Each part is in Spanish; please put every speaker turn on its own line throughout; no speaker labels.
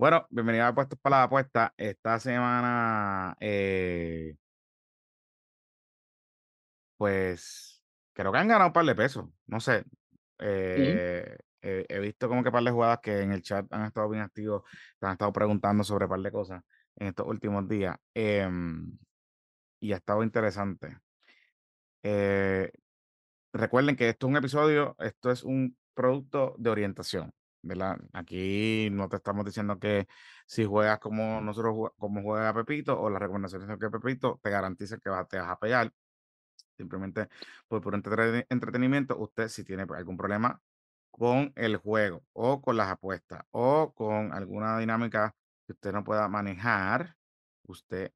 Bueno, bienvenido a Puestos para la Apuesta. Esta semana, eh, pues, creo que han ganado un par de pesos. No sé. Eh, he, visto como que un par de jugadas que en el chat han estado bien activos, han estado preguntando sobre un par de cosas en estos últimos días. em, y ha estado interesante. Eh, recuerden que esto es un episodio, esto es un producto de orientación, Aquí no te estamos diciendo que si juegas como nosotros como juega Pepito o las recomendaciones que Pepito te garantiza que te vas a pegar. Simplemente por, por entrete- entretenimiento, usted si tiene algún problema con el juego o con las apuestas o con alguna dinámica que usted no pueda manejar, usted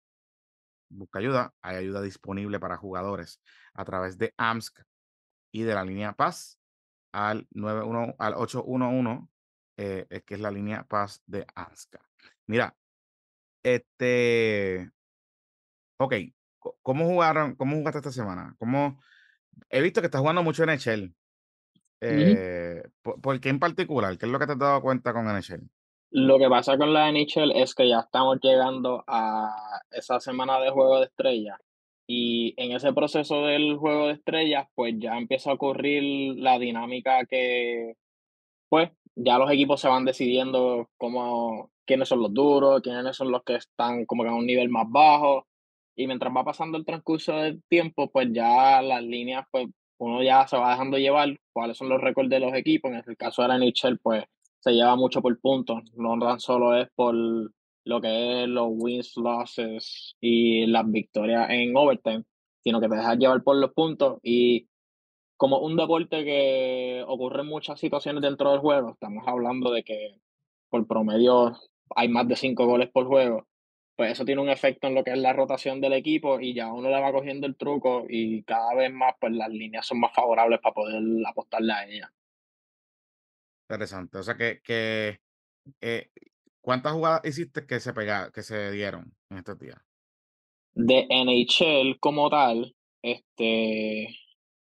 busca ayuda. Hay ayuda disponible para jugadores a través de AMSC y de la línea Paz al 91 al 811, eh, eh, que es la línea Paz de AMSCA. Mira, este, ok, ¿cómo jugaron, cómo jugaste esta semana? ¿Cómo, he visto que estás jugando mucho NHL. Eh, ¿por, por qué en particular? ¿Qué es lo que te has dado cuenta con NHL?
Lo que pasa con la NHL es que ya estamos llegando a esa semana de juego de estrellas y en ese proceso del juego de estrellas, pues ya empieza a ocurrir la dinámica que, pues, ya los equipos se van decidiendo cómo, quiénes son los duros, quiénes son los que están como que a un nivel más bajo y mientras va pasando el transcurso del tiempo, pues ya las líneas, pues uno ya se va dejando llevar cuáles son los récords de los equipos. En el caso de la NHL, pues se lleva mucho por puntos, no tan solo es por lo que es los wins, losses y las victorias en overtime, sino que te dejas llevar por los puntos y como un deporte que ocurre en muchas situaciones dentro del juego, estamos hablando de que por promedio hay más de 5 goles por juego, pues eso tiene un efecto en lo que es la rotación del equipo y ya uno le va cogiendo el truco y cada vez más pues las líneas son más favorables para poder apostarle a ellas.
Interesante. O sea que, que eh, ¿cuántas jugadas hiciste que se pega, que se dieron en estos días?
De NHL como tal, este,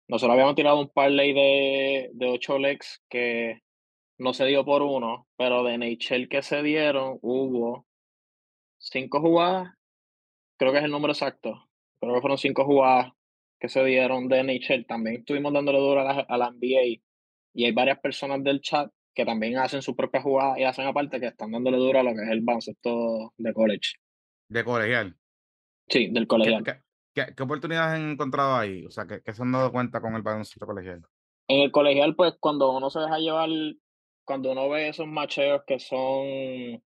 nosotros habíamos tirado un parlay de, de 8 legs que no se dio por uno, pero de NHL que se dieron hubo cinco jugadas Creo que es el número exacto. Creo que fueron 5 jugadas que se dieron de NHL. También estuvimos dándole duro a la a la NBA, y hay varias personas del chat que también hacen su propia jugada y hacen aparte que están dándole duro a lo que es el baloncesto de college.
De colegial.
Sí, del
¿Qué,
colegial.
Qué- oportunidades han encontrado ahí? O sea, ¿qué, qué se han dado cuenta con el baloncesto colegial?
En el colegial, pues, cuando uno se deja llevar cuando uno ve esos macheos que son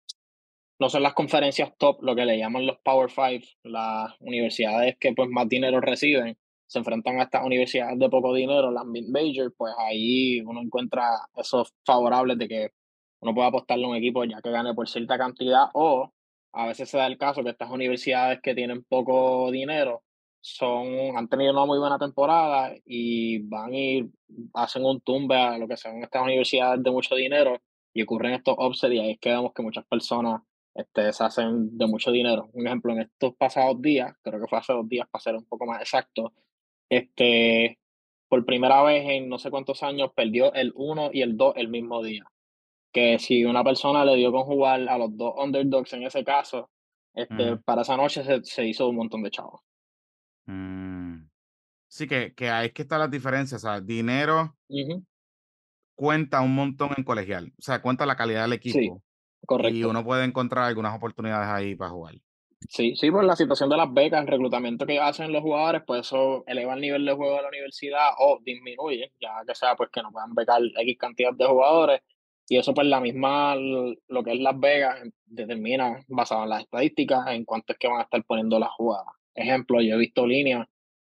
no son las conferencias top, lo que le llaman los Power Five, las universidades que pues más dinero reciben, se enfrentan a estas universidades de poco dinero, las mid-major, pues ahí uno encuentra esos favorables de que uno puede apostarle a un equipo ya que gane por cierta cantidad o a veces se da el caso que estas universidades que tienen poco dinero son, han tenido una muy buena temporada y van y hacen un tumbe a lo que son estas universidades de mucho dinero y ocurren estos upsets y ahí es que vemos que muchas personas este, se hacen de mucho dinero. Un ejemplo, en estos pasados días, creo que fue hace dos días para ser un poco más exacto, este, por primera vez en no sé cuántos años perdió el uno y el 2 el mismo día. Que si una persona le dio con jugar a los dos underdogs en ese caso, este,
Ujú.
para esa noche se, se hizo un montón de chavos.
Mm, Sí, que, que ahí es que está la diferencia. O sea, dinero cuenta un montón en colegial. O sea, cuenta la calidad del
Sí,
equipo. Y
correcto.
uno puede encontrar algunas oportunidades ahí para jugar.
Sí, sí, por la situación de las becas, el reclutamiento que hacen los jugadores, pues eso eleva el nivel de juego de la universidad o disminuye, ya que sea pues que no puedan becar X cantidad de jugadores. Y eso pues la misma, lo que es Las Vegas, em, determina, basado en las estadísticas, en cuánto es que van a estar poniendo las jugadas. Ejemplo, yo he visto líneas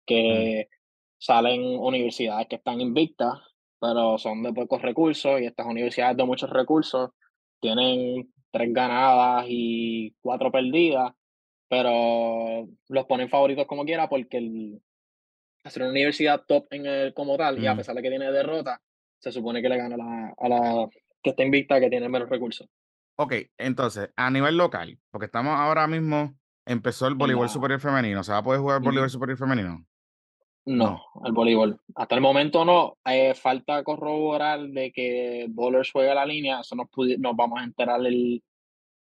que salen universidades que están invictas, pero son de pocos recursos, y estas universidades de muchos recursos tienen tres ganadas y cuatro perdidas pero los ponen favoritos como quiera porque el hacer una universidad top en el como tal, y a pesar de que tiene derrota, se supone que le gana la a la que está invicta, que tiene menos recursos.
Ok, entonces, a nivel local, porque estamos ahora mismo, empezó el voleibol
la
superior femenino. ¿Se va a poder jugar voleibol
ujú.
superior femenino?
No,
No.
el voleibol. Hasta el momento no, eh, falta corroborar de que Bowlers juega la línea, eso nos nos vamos a enterar el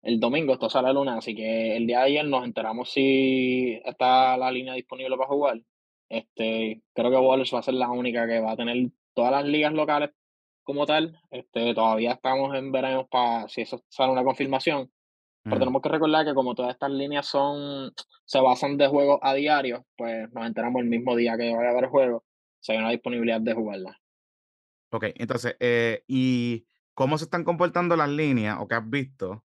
el domingo, esto sale el lunes, así que el día de ayer nos enteramos si está la línea disponible para jugar. Este, creo que Wallace va a ser la única que va a tener todas las ligas locales como tal. Este, todavía estamos en verano para si eso sale una confirmación. Pero
Mm,
tenemos que recordar que como todas estas líneas son, se basan de juegos a diario, pues nos enteramos el mismo día que vaya a haber juego, si hay una disponibilidad de jugarla.
ok, entonces, eh, ¿y cómo se están comportando las líneas o qué has visto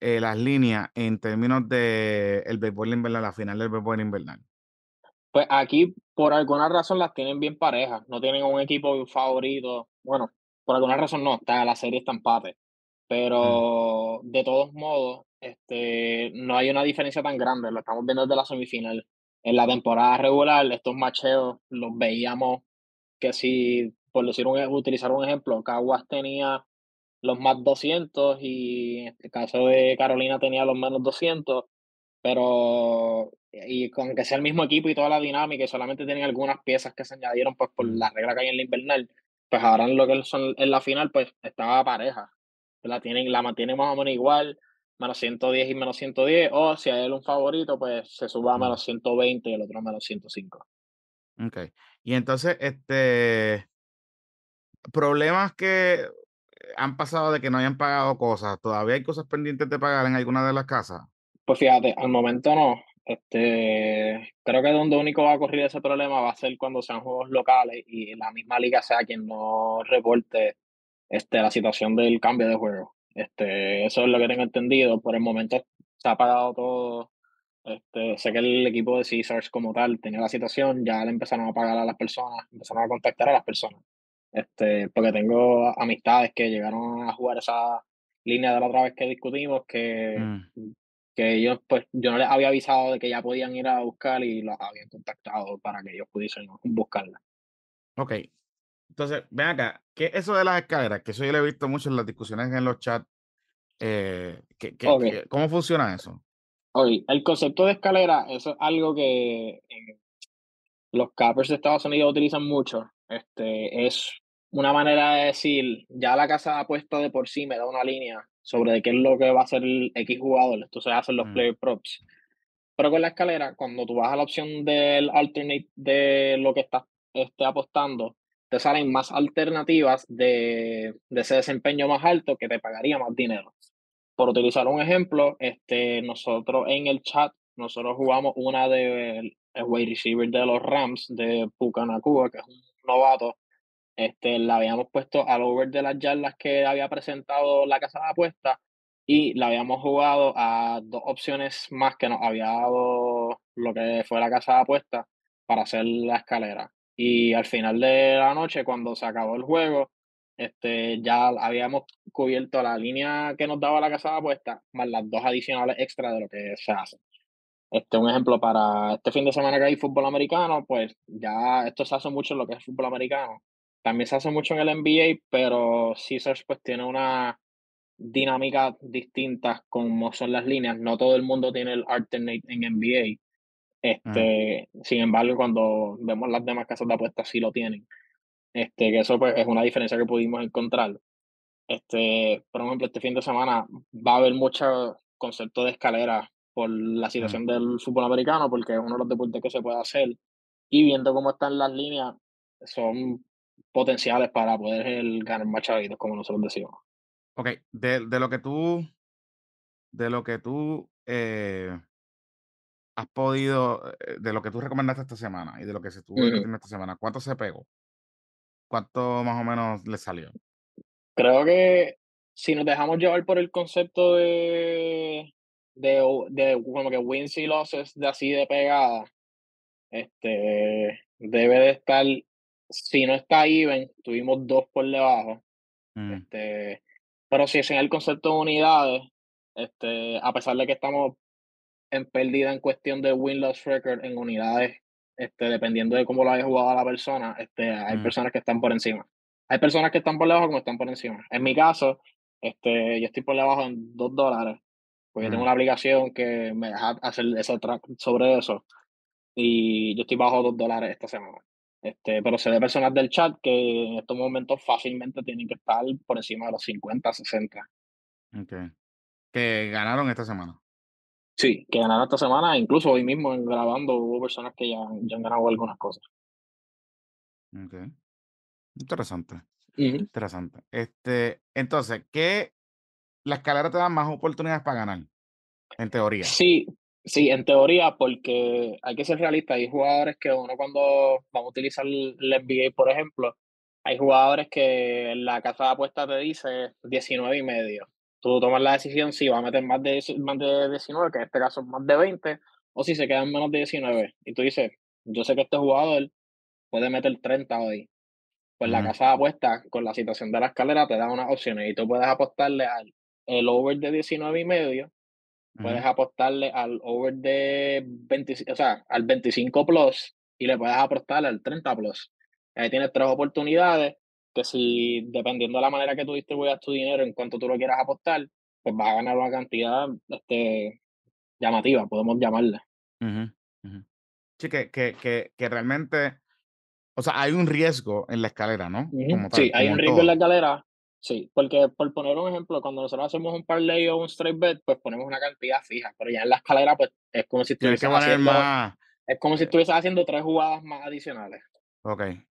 eh, las líneas en términos de el béisbol invernal, la final del béisbol invernal?
Pues aquí, por alguna razón, las tienen bien parejas, no tienen un equipo favorito. Bueno, por alguna razón no, está, la serie está empate.
Mm,
Pero de todos modos, este, no hay una diferencia tan grande, lo estamos viendo desde la semifinal. En la temporada regular, estos macheos los veíamos que si, por decir un, ej- utilizar un ejemplo, Caguas tenía los más 200 y en el caso de Carolina tenía los menos 200 pero y con que sea el mismo equipo y toda la dinámica y solamente tenía algunas piezas que se añadieron, pues, por
mm,
la regla que hay en la invernal, pues ahora en lo que son en la final, pues, estaba pareja. La tienen la mantienen más o menos igual, menos 110 y menos 110 o si hay un favorito, pues, se sube a menos 120 y el otro a menos 105.
okey. Y entonces, este, problemas que han pasado de que no hayan pagado cosas, ¿todavía hay cosas pendientes de pagar en alguna de las casas?
Pues fíjate, al momento no. Este, creo que donde único va a ocurrir ese problema va a ser cuando sean juegos locales y la misma liga sea quien no reporte este, la situación del cambio de juego. Este, eso es lo que tengo entendido. Por el momento se ha pagado todo. Este, sé que el equipo de Caesars como tal tenía la situación, ya le empezaron a pagar a las personas, empezaron a contactar a las personas. Este, porque tengo amistades que llegaron a jugar esa línea de la otra vez que discutimos, que,
Mm,
que ellos, pues, yo no les había avisado de que ya podían ir a buscar y los habían contactado para que ellos pudiesen buscarla.
okey. Entonces, ven acá, ¿qué es eso de las escaleras? Que eso yo lo he visto mucho en las discusiones en los chats, eh, ¿qué qué
Ok,
qué cómo funciona eso?
El concepto de escalera, eso es algo que en los cappers de Estados Unidos utilizan mucho. Este, es una manera de decir, ya la casa apuesta de por sí me da una línea sobre de qué es lo que va a hacer el X jugador. Entonces hacen los
Mm,
player props. Pero con la escalera, cuando tú vas a la opción del alternate de lo que estás este, apostando, te salen más alternativas de, de ese desempeño más alto que te pagaría más dinero. Por utilizar un ejemplo, este, nosotros en el chat, nosotros jugamos una de el wide receiver de los Rams de Puka Nakua, que es un novato. Este, la habíamos puesto al over de las yardas que había presentado la casa de apuestas y la habíamos jugado a dos opciones más que nos había dado lo que fue la casa de apuestas para hacer la escalera. Y al final de la noche, cuando se acabó el juego, este, ya habíamos cubierto la línea que nos daba la casa de apuestas, más las dos adicionales extra de lo que se hace. Este, un ejemplo para este fin de semana que hay fútbol americano, pues ya esto se hace mucho en lo que es fútbol americano. También se hace mucho en el NBA, pero Caesars pues tiene una dinámica distinta como son las líneas. No todo el mundo tiene el alternate en NBA. Este, sin embargo, cuando vemos las demás casas de apuestas sí lo tienen. Este, que eso pues es una diferencia que pudimos encontrar. Este, por ejemplo, este fin de semana va a haber mucho concepto de escalera por la
mm.
situación del fútbol americano, porque es uno de los deportes que se puede hacer. Y viendo cómo están las líneas, son potenciales para poder el ganar más chavitos, como nosotros decimos.
Okey, de de lo que tú de lo que tú, eh, has podido, eh, de lo que tú recomendaste esta semana y de lo que se estuvo esta semana, ¿cuánto se pegó? ¿Cuánto más o menos le salió?
Creo que si nos dejamos llevar por el concepto de, de, de como que wins y losses de así de pegada, este, debe de estar, si no está even, tuvimos dos por debajo
Mm,
Este, pero si es en el concepto de unidades, este, a pesar de que estamos en pérdida en cuestión de win-loss record en unidades, este, dependiendo de cómo lo haya jugado la persona, este, hay
mm,
personas que están por encima. Hay personas que están por debajo como están por encima. En mi caso, este, yo estoy por debajo en 2 dólares, porque tengo
mm.
una aplicación que me deja hacer ese track sobre eso y yo estoy bajo 2 dólares esta semana. Este, pero sé de personas del chat que en estos momentos fácilmente tienen que estar por encima de los 50, 60.
Okey. que ganaron esta semana.
Sí, que ganaron esta semana, incluso hoy mismo en grabando hubo personas que ya, ya han ganado algunas cosas.
Okey. Interesante, interesante. Este, entonces, ¿qué la escalera te da más oportunidades para ganar? En teoría.
Sí, sí, en teoría, porque hay que ser realista, hay jugadores que uno cuando vamos a utilizar el el NBA, por ejemplo, hay jugadores que la casa de apuestas te dice 19 y medio. Tú tomas la decisión si va a meter más de más de 19, que en este caso es más de 20, o si se queda en menos de 19. Y tú dices: "Yo sé que este jugador puede meter 30 hoy". Pues la casa de apuestas, con la situación de la escalera, te da unas opciones y tú puedes apostarle al el over de 19 y medio puedes apostarle al over de 25, o sea, al 25 plus y le puedes apostar al 30 plus. Ahí tienes tres oportunidades que si, dependiendo de la manera que tú distribuyas tu dinero en cuanto tú lo quieras apostar, pues vas a ganar una cantidad este, llamativa, podemos llamarla.
Sí, que que que que realmente, o sea, hay un riesgo en la escalera, ¿no? Como
Sí, hay un riesgo en la escalera, sí, porque por poner un ejemplo, cuando nosotros hacemos un parlay o un straight bet, pues ponemos una cantidad fija, pero ya en la escalera, pues es como si
poner
haciendo
más,
Es como si estuvieses haciendo 3 jugadas más adicionales.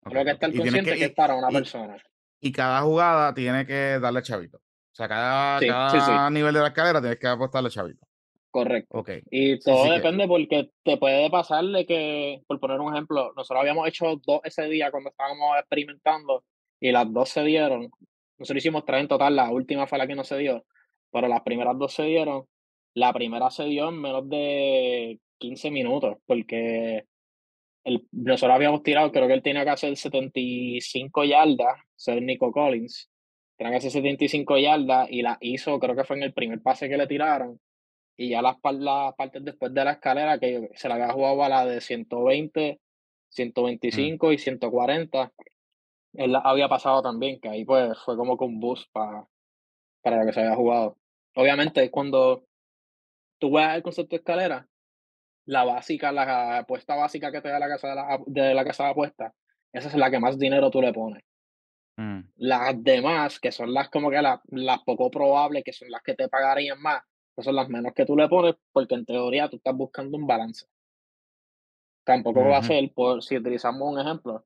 Solo
okey,
que estar
Y tienes que
consciente que es para una
y
persona.
y cada jugada tiene que darle chavito. O sea, cada
Sí, sí, sí,
cada nivel de la escalera tienes que apostarle chavito.
correcto.
Okey.
Y todo
que
depende porque te puede pasar de que, por poner un ejemplo, nosotros habíamos hecho 2 ese día cuando estábamos experimentando y las 2 se dieron. Nosotros hicimos 3 en total, la última fue la que no se dio, pero las primeras 2 se dieron. La primera se dio en menos de 15 minutos, porque el nosotros habíamos tirado, creo que él tenía que hacer 75 yardas, ser Nico Collins. Tenía que hacer 75 yardas y la hizo, creo que fue en el primer pase que le tiraron. Y ya las, las partes después de la escalera, que se la había jugado a la de 120,
mm,
125 y 140, él la había pasado también, que ahí pues fue como que un boost para, para lo que se había jugado. Obviamente, cuando tú juegas el concepto de escalera, la básica, la apuesta básica que te da la casa de la de la casa de apuestas, esa es la que más dinero tú le pones.
mm,
Las demás, que son las como que las las poco probables, que son las que te pagarían más, esas son las menos que tú le pones, porque en teoría tú estás buscando un balance. Tampoco va a ser por si utilizamos un ejemplo,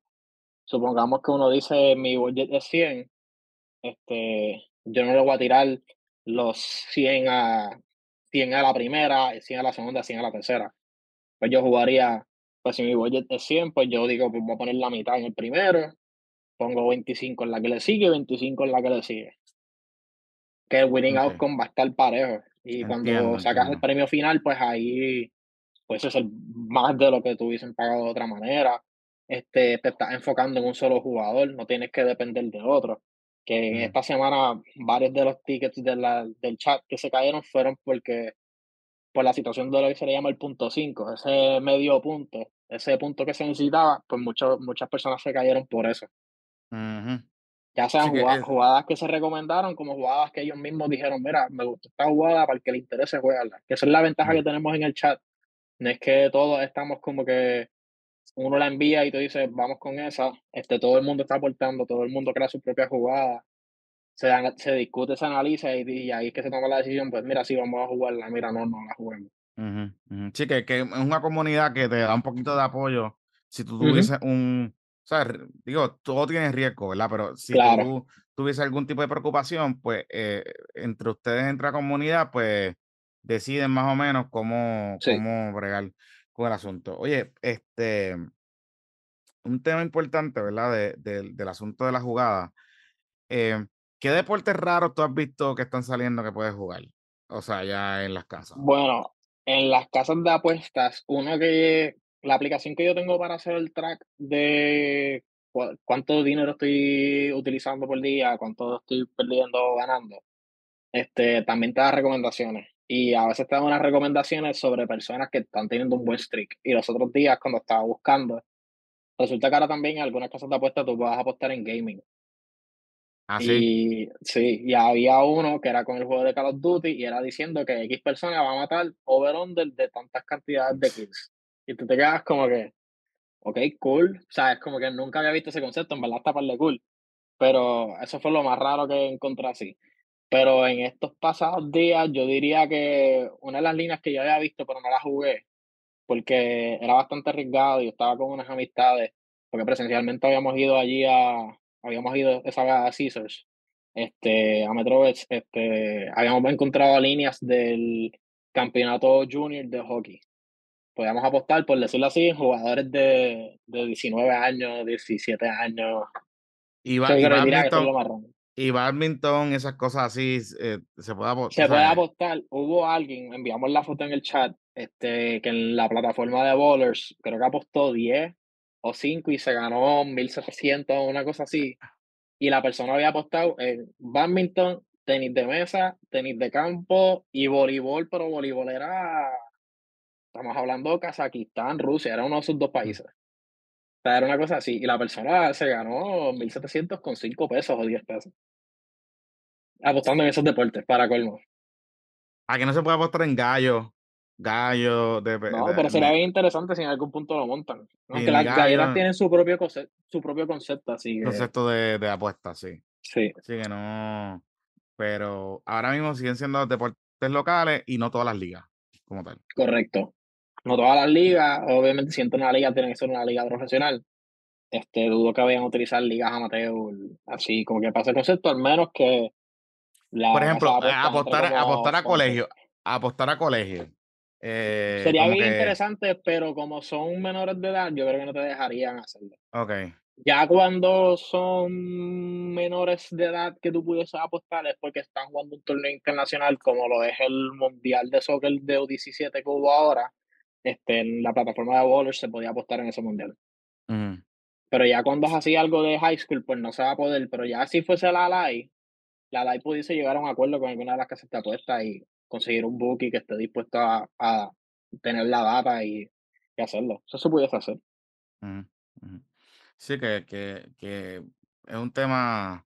supongamos que uno dice: "Mi budget es 100", este, yo no le voy a tirar los 100 a 100 a la primera, 100 a la segunda, 100 a la tercera. Pues yo jugaría, pues si mi budget es 100, pues yo digo, pues voy a poner la mitad en el primero, pongo 25 en la que le sigue y 25 en la que le sigue. Que el winning
okey.
outcome va a estar parejo. Y cuando
Entiendo,
sacas el premio final, pues ahí puede ser más de lo que te hubiesen pagado de otra manera. Este, te estás enfocando en un solo jugador, no tienes que depender de otro. Que en
Ujú,
esta semana varios de los tickets de la, del chat que se cayeron fueron porque por la situación de que se le llama el punto 5 ese medio punto, ese punto que se necesitaba, pues muchos muchas personas se cayeron por eso. Ya sean
que es
jugadas que se recomendaron, como jugadas que ellos mismos dijeron: "Mira, me gustó esta jugada, para el que le interese, juégala". Que esa es la ventaja que tenemos en el chat. No es que todos estamos como que uno la envía y tú dices: "Vamos con esa". Este, todo el mundo está aportando, todo el mundo crea su propia jugada, se se discute, se analiza y y ahí es que se toma la decisión, pues mira, sí, vamos a jugarla, mira, no, no la juguemos.
Sí, que que es una comunidad que te da un poquito de apoyo. Si tú tuvieses un o sea, digo, todo tiene riesgo, ¿verdad? Pero si
claro,
tú tuvieses algún tipo de preocupación, pues, eh, entre ustedes, entre la comunidad, pues, deciden más o menos cómo
sí.
cómo bregar con el asunto. Oye, este, un tema importante, ¿verdad? De del del asunto de la jugada, em, ¿qué deportes raros tú has visto que están saliendo que puedes jugar? O sea, ya en las casas.
Bueno, en las casas de apuestas, una que la aplicación que yo tengo para hacer el track de cuánto dinero estoy utilizando por día, cuánto estoy perdiendo o ganando, este, también te da recomendaciones. Y a veces te da unas recomendaciones sobre personas que están teniendo un buen streak. Y los otros días, cuando estaba buscando, resulta que ahora también en algunas casas de apuestas tú puedes apostar en gaming.
¿Ah, sí?
Y sí, y había uno que era con el juego de Call of Duty y era diciendo que X persona va a matar over-under de tantas cantidades de kills. Y tú te quedas como que, ok, cool. O sea, es como que nunca había visto ese concepto, en verdad está par de cool. Pero eso fue lo más raro que encontré así. Pero en estos pasados días, yo diría que una de las líneas que yo había visto, pero no la jugué, porque era bastante arriesgado y estaba con unas amistades, porque presencialmente habíamos ido allí a habíamos ido esa vez a Caesars, este, a Metrobets, este, habíamos encontrado líneas del campeonato junior de hockey. Podíamos apostar, por decirlo así, jugadores de, de 19 años, 17 años.
Y, ba- y badminton, y esas cosas así, eh, se puede abo-
Se puede apostar. Hubo alguien, enviamos la foto en el chat, este, que en la plataforma de Bowlers, creo que apostó 10 o 5 y se ganó 1700 o una cosa así. Y la persona había apostado en badminton, tenis de mesa, tenis de campo y voleibol, pero voleibol era, estamos hablando de Kazajistán, Rusia, era uno de esos dos países. O sea, era una cosa así. Y la persona se ganó 1700 con 5 pesos o 10 pesos. Apostando en esos deportes, para colmo.
a que no se puede apostar en gallo, gallo, de,
No,
de-
pero sería bien interesante si en algún punto lo montan. Aunque
ni
las galletas
gallo,
tienen su propio, conce- su propio concepto, así que
concepto de, de apuesta, sí.
sí,
Sí que no, pero ahora mismo siguen siendo deportes locales y no todas las ligas, como tal.
correcto. No todas las ligas, obviamente, si entra una liga, tiene que ser una liga profesional. Este, dudo que vayan a utilizar ligas amateur, así como que pasa el concepto, al menos que
Por
la de
ejemplo, eh, apostar,
como
apostar a colegio, apostar a colegio. Eh,
Sería bien
que,
interesante, pero como son menores de edad, yo creo que no te dejarían hacerlo.
ok,
Ya cuando son menores de edad que tú pudieses apostar es porque están jugando un torneo internacional como lo es el Mundial de Soccer de U17 que hubo ahora. Este, en la plataforma de Bowlers se podía apostar en ese mundial. Pero ya cuando es así algo de high school, pues no se va a poder. Pero ya si fuese la LAI, la LAI pudiese llegar a un acuerdo con alguna de las casas de apuestas y conseguir un bookie que esté dispuesto a, a tener la data y, y hacerlo. Eso se pudiese hacer.
Sí, que, que, que es un tema,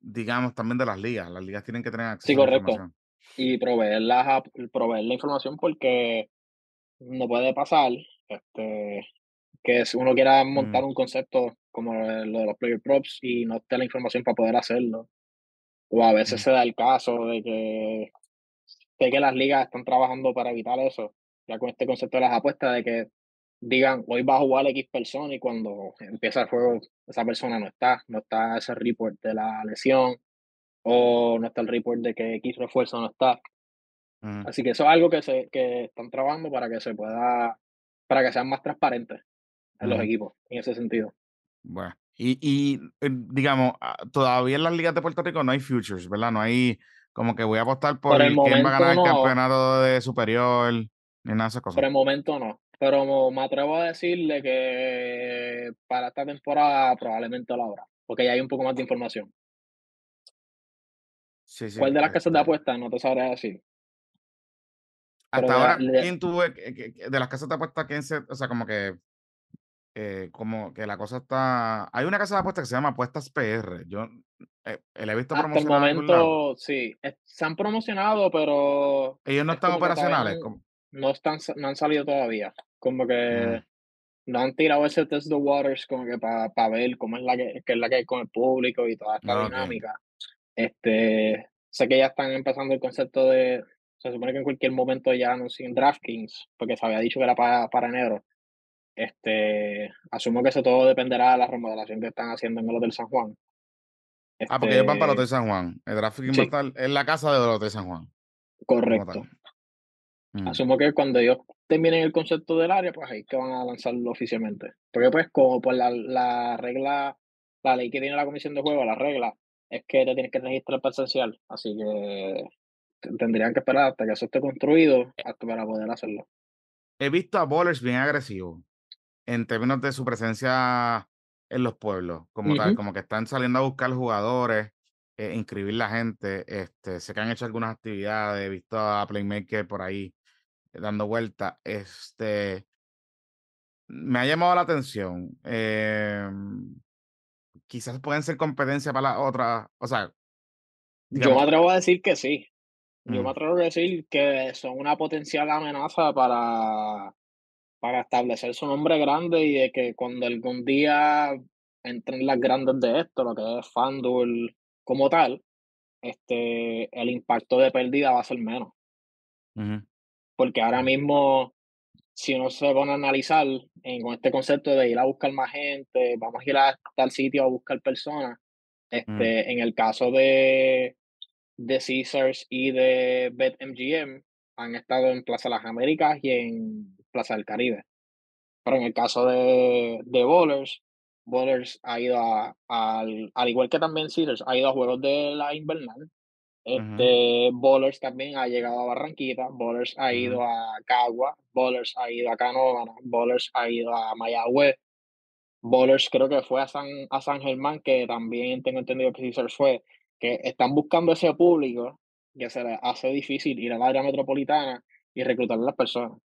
digamos, también de las ligas. Las ligas tienen que tener
Sí,
acceso a la
correcto.
información.
Y proveer, ap- proveer la información porque no puede pasar este, que si uno quiera montar un concepto como lo de los player props y no esté la información para poder hacerlo. O a veces se da el caso de que, de que las ligas están trabajando para evitar eso, ya con este concepto de las apuestas, de que digan, hoy va a jugar X persona y cuando empieza el juego esa persona no está, no está ese report de la lesión o no está el report de que X refuerzo no está. Así que eso es algo que se que están trabajando para que se pueda, para que sean más transparentes en los equipos, en ese sentido.
Bueno, y, y eh, digamos, ah, todavía en las ligas de Puerto Rico no hay futures, ¿verdad? No hay como que voy a apostar por
Por el
quién va a ganar el campeonato de superior, ni nada de esas
por
cosas.
el momento no. Pero me atrevo a decirle que para esta temporada probablemente lo habrá, porque ya hay un poco más de información.
Sí, sí,
¿Cuál de las casas de
este.
apuestas? No te sabré decir.
Hasta ahora,
de-
¿quién que- que- de las casas de apuestas, quién se, o sea, como que, eh, como que la cosa está, hay una casa de apuestas que se llama Apuestas PR, yo eh, la he visto
hasta el momento sí, es- se han promocionado, pero
Ellos no
es
están operacionales. como-
no están, no han salido todavía. Como
Mm,
que no han tirado ese test the waters como que para ver cómo es la que, es la que hay con el público y toda esta dinámica. Este, sé que ya están empezando el concepto de, se supone que en cualquier momento ya anuncien DraftKings, porque se había dicho que era para, para enero. Este, asumo que eso todo dependerá de la remodelación que están haciendo en el Hotel San Juan.
Ah, porque ellos van para el
Este,
Hotel San Juan. El va a
sí,
estar en la casa del Hotel San Juan,
correcto.
Mm,
Asumo que cuando ellos terminen el concepto del área, pues ahí que van a lanzarlo oficialmente. Porque pues como por la, la regla, la ley que tiene la comisión de juego, la regla, es que te tienes que registrar presencial. Así que tendrían que esperar hasta que eso esté construido hasta para poder hacerlo.
He visto a bowlers bien agresivos en términos de su presencia en los pueblos, como tal, como que están saliendo a buscar jugadores, eh, inscribir la gente. Este, sé que han hecho algunas actividades, he visto a Playmaker por ahí eh, dando vueltas. Este, me ha llamado la atención. em, quizás pueden ser competencia para las otras, o sea,
Yo me atrevo a decir que sí. Yo me atrevo a decir que son una potencial amenaza para, para establecer su nombre grande y de que cuando algún día entren las grandes de esto, lo que es FanDuel como tal, este, el impacto de pérdida va a ser menos. Porque ahora mismo, si uno se pone a analizar en, con este concepto de ir a buscar más gente, vamos a ir a tal sitio a buscar personas, este, en el caso de, de Caesars y de BetMGM, han estado en Plaza Las Américas y en Plaza del Caribe. Pero en el caso de, de Bowlers, Bowlers ha ido a, al, al igual que también Caesars, ha ido a juegos de la invernal. Este, Bowlers también ha llegado a Barranquita, Bowlers ha ido a Cagua, Bowlers ha ido a Canóvana, Bowlers ha ido a Mayagüez, Bowlers creo que fue a San, a San Germán, que también tengo entendido que Caesars fue, que están buscando ese público que se les hace difícil ir al área metropolitana y reclutar a las personas.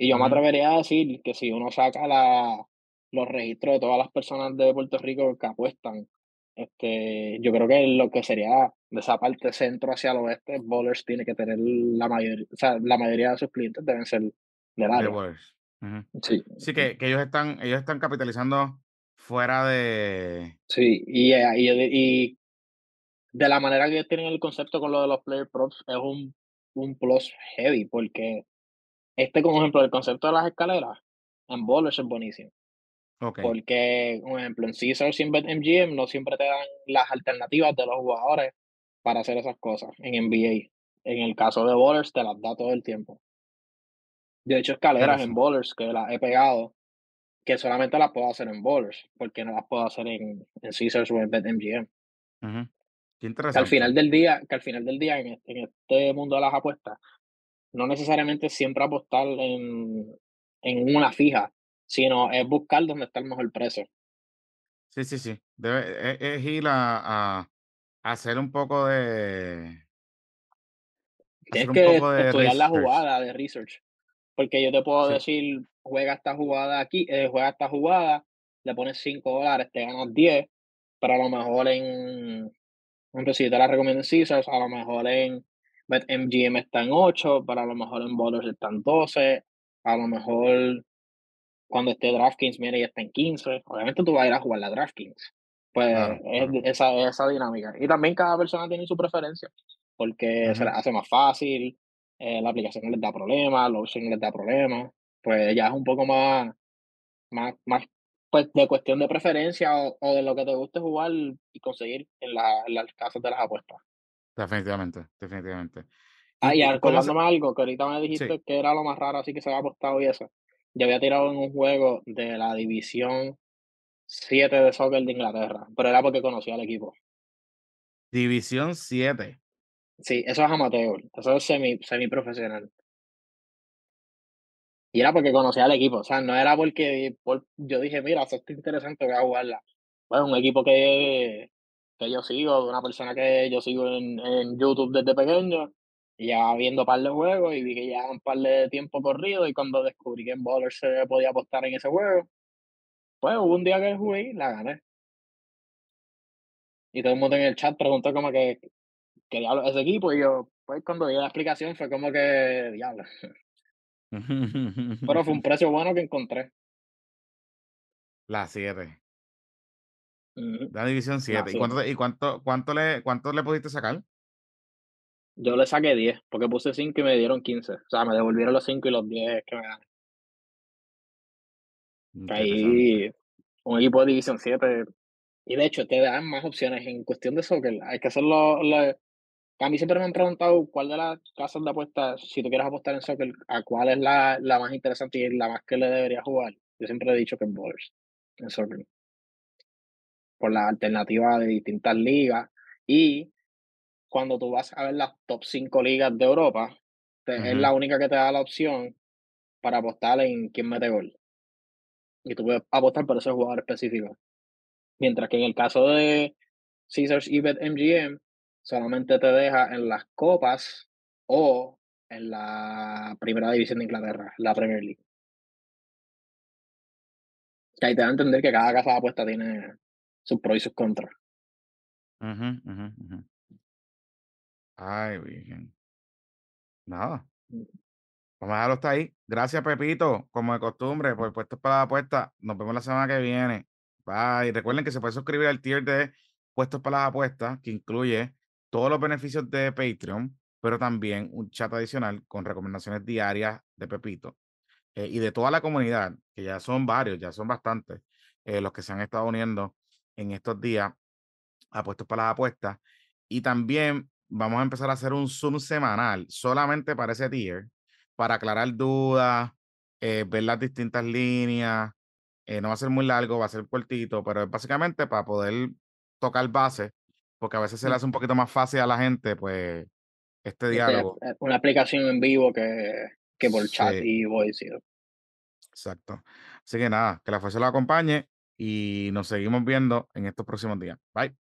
Y yo me atrevería a decir que si uno saca la, los registros de todas las personas de Puerto Rico que apuestan, este, yo creo que lo que sería de esa parte centro hacia el oeste, Bowlers tiene que tener la mayoría, o sea, la mayoría de sus clientes deben ser del
De
área.
Ujú.
Sí,
Sí, que, que ellos están, ellos están capitalizando fuera de.
sí, y, eh, y, y De la manera que ellos tienen el concepto con lo de los player props es un un plus heavy, porque este, como ejemplo, el concepto de las escaleras en bowlers es buenísimo, porque, un ejemplo, en Caesars y en BetMGM no siempre te dan las alternativas de los jugadores para hacer esas cosas en NBA. En el caso de bowlers te las da todo el tiempo. Yo he hecho escaleras en
interesante.
bowlers que las he pegado, que solamente las puedo hacer en bowlers, porque no las puedo hacer en en Caesars o en BetMGM.
Ujú. Qué
Que al
interesante.
final del día que al final del día en este en este mundo de las apuestas No necesariamente siempre apostar en en una fija, sino es buscar dónde está el mejor precio.
Sí, sí, sí. Debe, es, es ir a, a hacer un poco de.
Tienes que estudiar la jugada de research, porque yo te puedo
Sí.
decir: "Juega esta jugada aquí, eh, juega esta jugada", le pones $5 te ganas 10 pero a lo mejor en por ejemplo, si te la recomiendo en Caesars, a lo mejor en BetMGM está en 8 pero a lo mejor en Ballers está en 12 a lo mejor Cuando esté DraftKings, mira, ya está en 15. Obviamente tú vas a ir a jugar la DraftKings. Pues es esa esa dinámica. Y también cada persona tiene su preferencia, porque se les hace más fácil, eh, la aplicación no les da problemas, los no les da problemas. Pues ya es un poco más más más, pues, de cuestión de preferencia o o de lo que te guste jugar y conseguir en la en las casas de las apuestas.
Definitivamente, definitivamente.
Ah, y
¿Y, y cómo se.?
acordándome algo que ahorita me
Sí.
dijiste que era lo más raro así que se había apostado y eso. Yo había tirado en un juego de la división 7 de soccer de Inglaterra, pero era porque conocía al equipo.
División siete
Sí, eso es amateur, eso es semi semiprofesional. Y era porque conocía al equipo, o sea, no era porque por yo dije: "Mira, esto está interesante, voy a jugarla". Pues, un equipo que que yo sigo, de una persona que yo sigo en en YouTube desde pequeño, y ya viendo par de juegos, y vi que ya un par de tiempo corrido, y cuando descubrí que en Ballers se podía apostar en ese juego, pues, hubo un día que jugué y la gané. Y todo el mundo en el chat preguntó como que: ¿Qué diablo es ese equipo? Y yo, pues, cuando vi la explicación fue como que, diablo. Pero fue un precio bueno que encontré.
La 7. La división
la
siete ¿Y
7.
cuánto, y cuánto, cuánto, le, cuánto le pudiste sacar?
Yo le saqué 10 porque puse 5 y me dieron 15. O sea, me devolvieron los 5 y los 10 que me.
Interesante.
Caí un equipo de división 7 y de hecho te dan más opciones en cuestión de soccer. Hay que hacerlo, lo a mí siempre me han preguntado cuál de las casas de apuestas, si tú quieres apostar en soccer, a cuál es la la más interesante y la más que le deberías jugar. Yo siempre he dicho que en bowlers, en soccer. Por la alternativa de distintas ligas. Y cuando tú vas a ver las top 5 ligas de Europa, te- es la única que te da la opción para apostar en quién mete gol. Y tú puedes apostar por ese jugador específico. Mientras que en el caso de Caesars y BetMGM, solamente te deja en las copas o en la primera división de Inglaterra, la Premier League. Que ahí te da a entender que cada casa de apuesta tiene sus pros y sus contras.
ujú, ujú, ujú. Ay, virgen. Nada. Vamos a dejarlo hasta ahí. Gracias, Pepito, como de costumbre, por puestos para la apuesta. Nos vemos la semana que viene. Bye. Recuerden que se puede suscribir al tier de puestos para las apuestas, que incluye todos los beneficios de Patreon, pero también un chat adicional con recomendaciones diarias de Pepito eh, y de toda la comunidad, que ya son varios, ya son bastantes, eh, los que se han estado uniendo en estos días apuestos para las apuestas. Y también vamos a empezar a hacer un Zoom semanal solamente para ese tier, para aclarar dudas, eh, ver las distintas líneas. no va a ser muy largo, va a ser cortito, pero es básicamente para poder tocar base, porque a veces se le hace un poquito más fácil a la gente, pues,
este
diálogo.
eh, una aplicación en vivo que, que por chat
Sí,
y voice. y-
exacto. Así que nada, que la fuerza lo acompañe y nos seguimos viendo en estos próximos días. Bye.